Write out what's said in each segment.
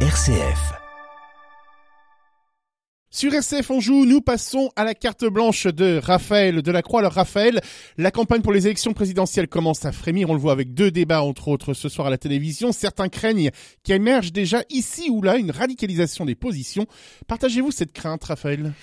RCF. Sur RCF joue, nous passons à la carte blanche de Raphaël de la Croix. Alors Raphaël, la campagne pour les élections présidentielles commence à frémir. On le voit avec deux débats, entre autres, ce soir à la télévision. Certains craignent qu'il émerge déjà ici ou là une radicalisation des positions. Partagez-vous cette crainte, Raphaël?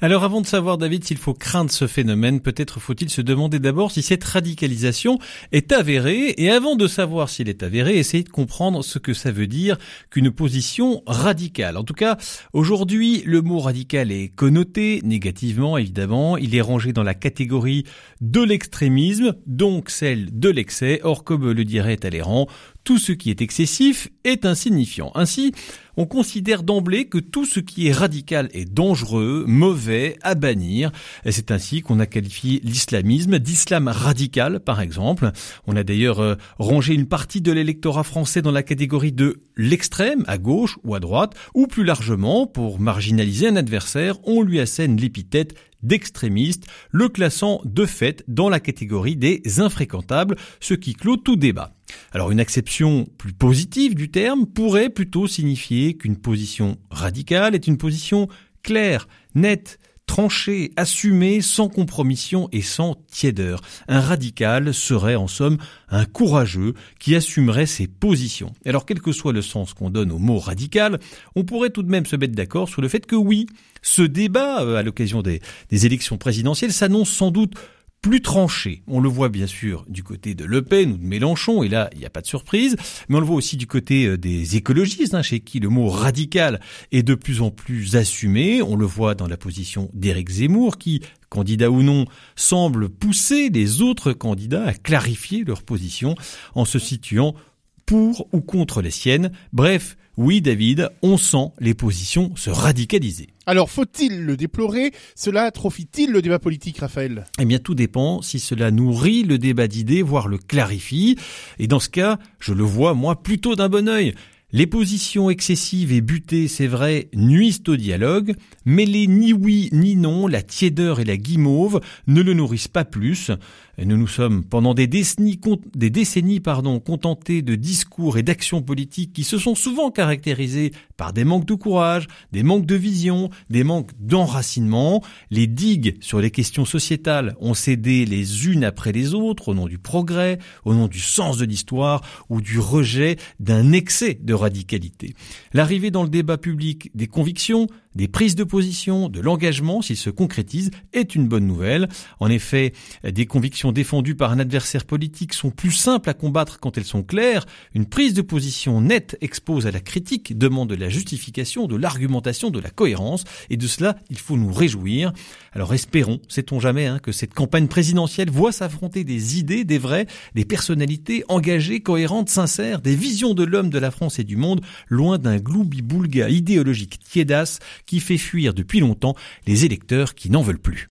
Alors avant de savoir, David, s'il faut craindre ce phénomène, peut-être faut-il se demander d'abord si cette radicalisation est avérée. Et avant de savoir s'il est avéré, essayer de comprendre ce que ça veut dire qu'une position radicale. En tout cas, aujourd'hui, le mot radical est connoté négativement, évidemment. Il est rangé dans la catégorie de l'extrémisme, donc celle de l'excès. Or, comme le dirait Talleyrand, tout ce qui est excessif est insignifiant. Ainsi, on considère d'emblée que tout ce qui est radical est dangereux, mauvais, à bannir. C'est ainsi qu'on a qualifié l'islamisme d'islam radical, par exemple. On a d'ailleurs euh, rangé une partie de l'électorat français dans la catégorie de l'extrême, à gauche ou à droite, ou plus largement, pour marginaliser un adversaire, on lui assène l'épithète d'extrémiste, le classant de fait dans la catégorie des infréquentables, ce qui clôt tout débat. Alors une acception plus positive du terme pourrait plutôt signifier qu'une position radicale est une position claire, nette, tranché, assumé, sans compromission et sans tiédeur. Un radical serait en somme un courageux qui assumerait ses positions. Alors quel que soit le sens qu'on donne au mot radical, on pourrait tout de même se mettre d'accord sur le fait que oui, ce débat euh, à l'occasion des, des élections présidentielles s'annonce sans doute plus tranché. On le voit bien sûr du côté de Le Pen ou de Mélenchon, et là, il n'y a pas de surprise, mais on le voit aussi du côté euh, des écologistes, hein, chez qui le mot radical est de plus en plus assumé. On le voit dans la position d'Éric Zemmour, qui, candidat ou non, semble pousser les autres candidats à clarifier leur position en se situant pour ou contre les siennes. Bref, oui David, on sent les positions se radicaliser. Alors faut-il le déplorer? Cela atrophie-t-il le débat politique, Raphaël? Eh bien tout dépend si cela nourrit le débat d'idées, voire le clarifie. Et dans ce cas, je le vois moi plutôt d'un bon œil. Les positions excessives et butées, c'est vrai, nuisent au dialogue, mais les ni oui ni non, la tiédeur et la guimauve ne le nourrissent pas plus. nous nous sommes pendant des décennies, des décennies pardon, contentés de discours et d'actions politiques qui se sont souvent caractérisés par des manques de courage, des manques de vision, des manques d'enracinement. Les digues sur les questions sociétales ont cédé les unes après les autres au nom du progrès, au nom du sens de l'histoire ou du rejet d'un excès de radicalité. L'arrivée dans le débat public des convictions, des prises de position, de l'engagement, s'il se concrétise, est une bonne nouvelle. En effet, des convictions défendues par un adversaire politique sont plus simples à combattre quand elles sont claires. Une prise de position nette expose à la critique, demande de la justification, de l'argumentation, de la cohérence, et de cela, il faut nous réjouir. Alors espérons, sait-on jamais, hein, que cette campagne présidentielle voit s'affronter des idées, des vrais, des personnalités engagées, cohérentes, sincères, des visions de l'homme, de la France et du monde, loin d'un gloubi-boulga idéologique tiédasse qui fait fuir depuis longtemps les électeurs qui n'en veulent plus.